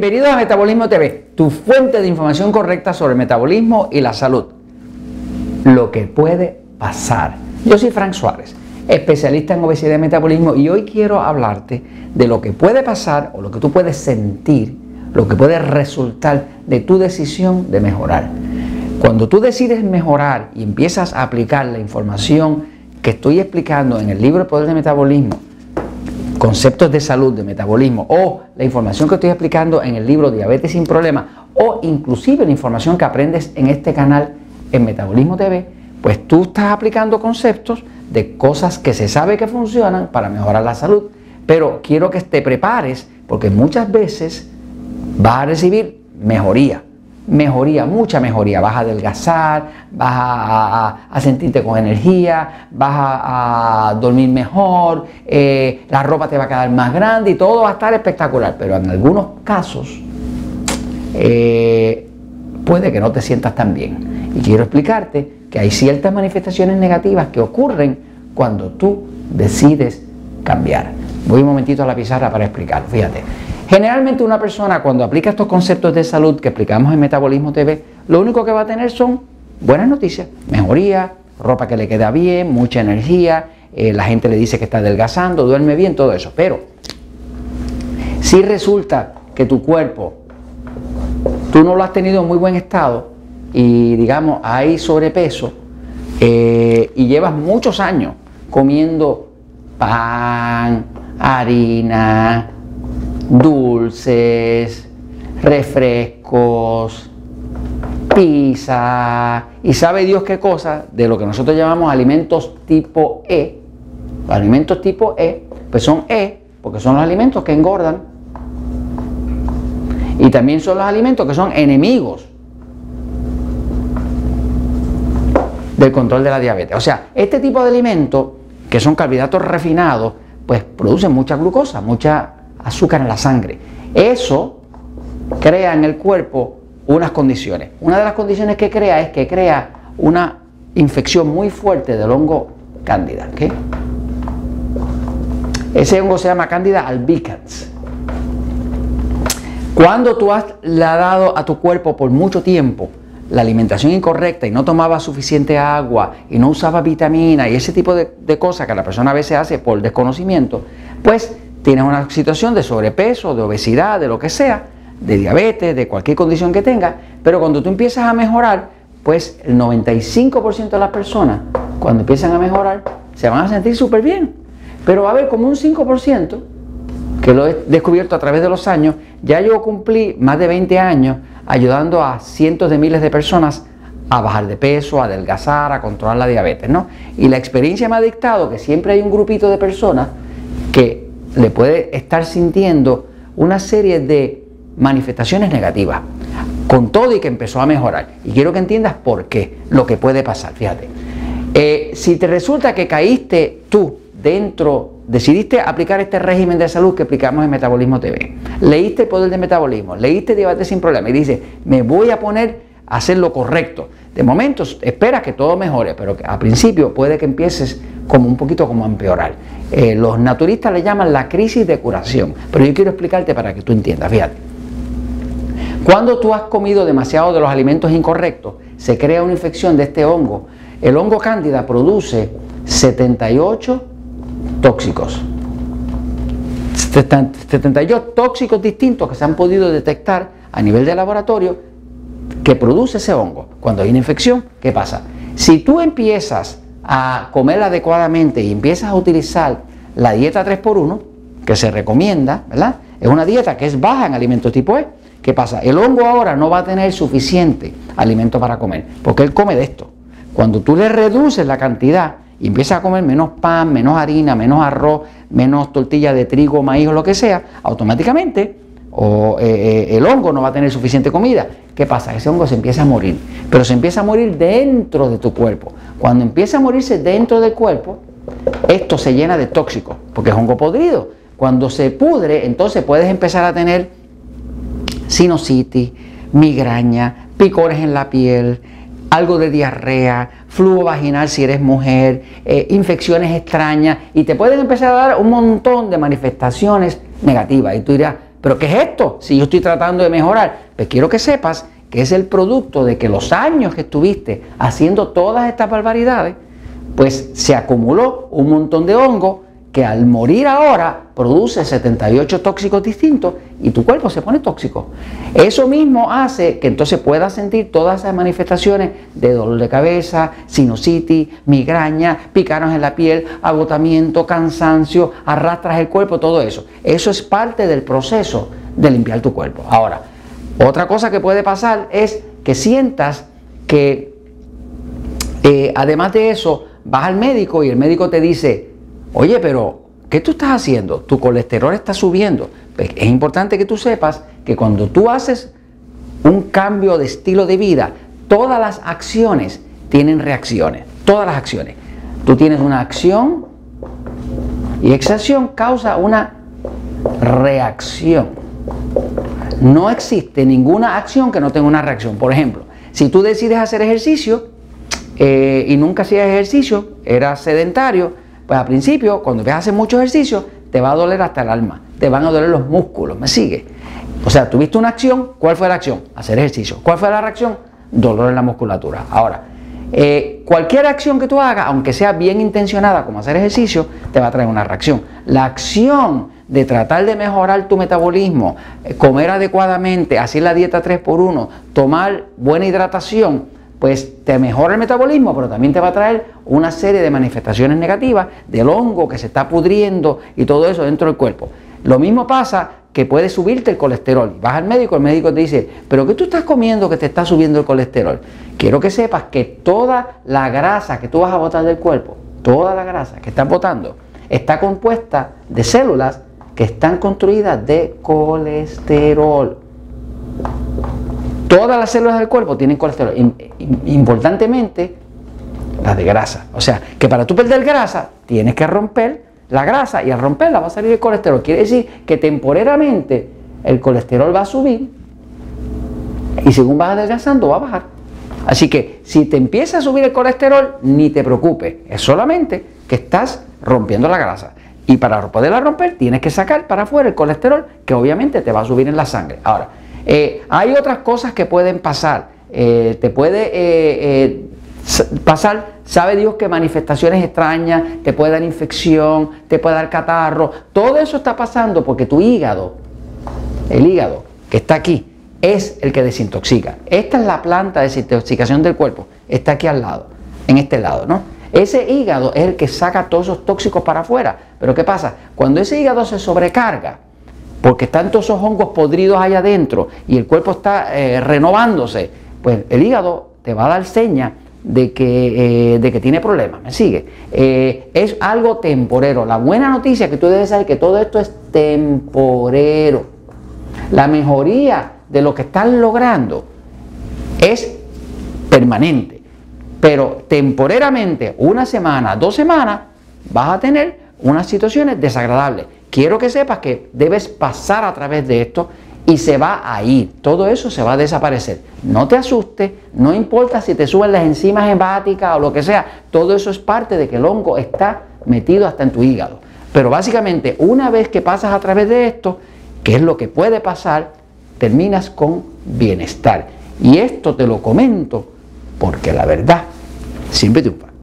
Bienvenidos a Metabolismo TV, tu fuente de información correcta sobre el metabolismo y la salud. Lo que puede pasar. Yo soy Frank Suárez, especialista en obesidad y metabolismo, y hoy quiero hablarte de lo que puede pasar o lo que tú puedes sentir, lo que puede resultar de tu decisión de mejorar. Cuando tú decides mejorar y empiezas a aplicar la información que estoy explicando en el libro El Poder del Metabolismo, conceptos de salud, de metabolismo, o la información que estoy explicando en el libro Diabetes sin Problemas, o inclusive la información que aprendes en este canal en Metabolismo TV, pues tú estás aplicando conceptos de cosas que se sabe que funcionan para mejorar la salud. Pero quiero que te prepares porque muchas veces vas a recibir mejoría mejoría, mucha mejoría. Vas a adelgazar, vas a, sentirte con energía, vas a, dormir mejor, eh, la ropa te va a quedar más grande y todo va a estar espectacular. Pero en algunos casos eh, puede que no te sientas tan bien. Y quiero explicarte que hay ciertas manifestaciones negativas que ocurren cuando tú decides cambiar. Voy un momentito a la pizarra para explicarlo. Fíjate. Generalmente una persona cuando aplica estos conceptos de salud que explicamos en Metabolismo TV, lo único que va a tener son buenas noticias, mejoría, ropa que le queda bien, mucha energía, eh, la gente le dice que está adelgazando, duerme bien, todo eso. Pero si resulta que tu cuerpo, tú no lo has tenido en muy buen estado y digamos hay sobrepeso eh, y llevas muchos años comiendo pan, harina, dulces, refrescos, pizza y sabe Dios qué cosa de lo que nosotros llamamos alimentos tipo E. Los alimentos tipo E, pues son E porque son los alimentos que engordan y también son los alimentos que son enemigos del control de la diabetes. O sea, este tipo de alimentos que son carbohidratos refinados, pues producen mucha glucosa, mucha azúcar en la sangre. Eso crea en el cuerpo unas condiciones. Una de las condiciones que crea es que crea una infección muy fuerte del hongo cándida. Ese hongo se llama cándida albicans. Cuando tú has dado a tu cuerpo por mucho tiempo la alimentación incorrecta y no tomaba suficiente agua y no usaba vitamina y ese tipo de, de cosas que la persona a veces hace por desconocimiento, pues tienes una situación de sobrepeso, de obesidad, de lo que sea, de diabetes, de cualquier condición que tengas, pero cuando tú empiezas a mejorar, pues el 95% de las personas, cuando empiezan a mejorar, se van a sentir súper bien. Pero va a haber como un 5%, que lo he descubierto a través de los años, ya yo cumplí más de 20 años ayudando a cientos de miles de personas a bajar de peso, a adelgazar, a controlar la diabetes, ¿no? Y la experiencia me ha dictado que siempre hay un grupito de personas que le puede estar sintiendo una serie de manifestaciones negativas, con todo y que empezó a mejorar. Y quiero que entiendas por qué, lo que puede pasar. Fíjate, eh, si te resulta que caíste tú dentro, decidiste aplicar este régimen de salud que aplicamos en Metabolismo TV, leíste el poder del metabolismo, leíste diabetes sin problema y dices, me voy a poner a hacer lo correcto. De momento esperas que todo mejore, pero a principio puede que empieces como un poquito como a empeorar. Eh, los naturistas le llaman la crisis de curación, pero yo quiero explicarte para que tú entiendas, fíjate. Cuando tú has comido demasiado de los alimentos incorrectos, se crea una infección de este hongo. El hongo cándida produce 78 tóxicos. 78 tóxicos distintos que se han podido detectar a nivel de laboratorio que produce ese hongo. Cuando hay una infección, ¿qué pasa? Si tú empiezas a comer adecuadamente y empiezas a utilizar la dieta 3x1, que se recomienda, ¿verdad? Es una dieta que es baja en alimentos tipo E. ¿Qué pasa? El hongo ahora no va a tener suficiente alimento para comer, porque él come de esto. Cuando tú le reduces la cantidad y empiezas a comer menos pan, menos harina, menos arroz, menos tortilla de trigo, maíz o lo que sea, automáticamente o, eh, eh, el hongo no va a tener suficiente comida. ¿Qué pasa? Ese hongo se empieza a morir, pero se empieza a morir dentro de tu cuerpo. Cuando empieza a morirse dentro del cuerpo, esto se llena de tóxicos, porque es hongo podrido. Cuando se pudre, entonces puedes empezar a tener sinusitis, migraña, picores en la piel, algo de diarrea, flujo vaginal si eres mujer, eh, infecciones extrañas y te pueden empezar a dar un montón de manifestaciones negativas. Y tú dirás, ¿pero qué es esto? Si yo estoy tratando de mejorar, pues quiero que sepas que es el producto de que los años que estuviste haciendo todas estas barbaridades, pues se acumuló un montón de hongo que al morir ahora produce 78 tóxicos distintos y tu cuerpo se pone tóxico. Eso mismo hace que entonces puedas sentir todas esas manifestaciones de dolor de cabeza, sinusitis, migraña, picaros en la piel, agotamiento, cansancio, arrastras el cuerpo, todo eso. Eso es parte del proceso de limpiar tu cuerpo. Ahora, otra cosa que puede pasar es que sientas que eh, además de eso vas al médico y el médico te dice, oye, pero ¿qué tú estás haciendo? Tu colesterol está subiendo. Pues, es importante que tú sepas que cuando tú haces un cambio de estilo de vida, todas las acciones tienen reacciones, todas las acciones. Tú tienes una acción y esa acción causa una reacción. No existe ninguna acción que no tenga una reacción. Por ejemplo, si tú decides hacer ejercicio eh, y nunca hacías ejercicio, eras sedentario, pues al principio, cuando ves a hacer mucho ejercicio, te va a doler hasta el alma, te van a doler los músculos, ¿me sigue? O sea, tuviste una acción, ¿cuál fue la acción? Hacer ejercicio. ¿Cuál fue la reacción? Dolor en la musculatura. Ahora, eh, cualquier acción que tú hagas, aunque sea bien intencionada como hacer ejercicio, te va a traer una reacción. La acción de tratar de mejorar tu metabolismo, eh, comer adecuadamente, hacer la dieta 3x1, tomar buena hidratación, pues te mejora el metabolismo, pero también te va a traer una serie de manifestaciones negativas del hongo que se está pudriendo y todo eso dentro del cuerpo. Lo mismo pasa que puede subirte el colesterol. Vas al médico, el médico te dice, pero ¿qué tú estás comiendo que te está subiendo el colesterol? Quiero que sepas que toda la grasa que tú vas a botar del cuerpo, toda la grasa que estás botando, está compuesta de células que están construidas de colesterol. Todas las células del cuerpo tienen colesterol. Importantemente, las de grasa. O sea, que para tú perder grasa, tienes que romper la grasa y al romperla va a salir el colesterol. Quiere decir que temporariamente el colesterol va a subir y según vas adelgazando va a bajar. Así que si te empieza a subir el colesterol, ni te preocupes. Es solamente que estás rompiendo la grasa. Y para poderla romper tienes que sacar para afuera el colesterol que obviamente te va a subir en la sangre. Ahora, eh, hay otras cosas que pueden pasar. Eh, te puede eh, pasar, sabe Dios que manifestaciones extrañas, te puede dar infección, te puede dar catarro. Todo eso está pasando porque tu hígado, el hígado que está aquí, es el que desintoxica. Esta es la planta de desintoxicación del cuerpo. Está aquí al lado, en este lado, ¿no? Ese hígado es el que saca todos esos tóxicos para afuera. Pero ¿qué pasa? Cuando ese hígado se sobrecarga, porque están todos esos hongos podridos allá adentro y el cuerpo está eh, renovándose, pues el hígado te va a dar seña de que, eh, de que tiene problemas. ¿Me sigue? Eh, es algo temporero. La buena noticia es que tú debes saber que todo esto es temporero. La mejoría de lo que están logrando es permanente. Pero temporeramente, una semana, dos semanas, vas a tener unas situaciones desagradables. Quiero que sepas que debes pasar a través de esto y se va a ir. Todo eso se va a desaparecer. No te asustes, no importa si te suben las enzimas hepáticas o lo que sea, todo eso es parte de que el hongo está metido hasta en tu hígado. Pero básicamente, una vez que pasas a través de esto, que es lo que puede pasar, terminas con bienestar. Y esto te lo comento porque la verdad siempre triunfa.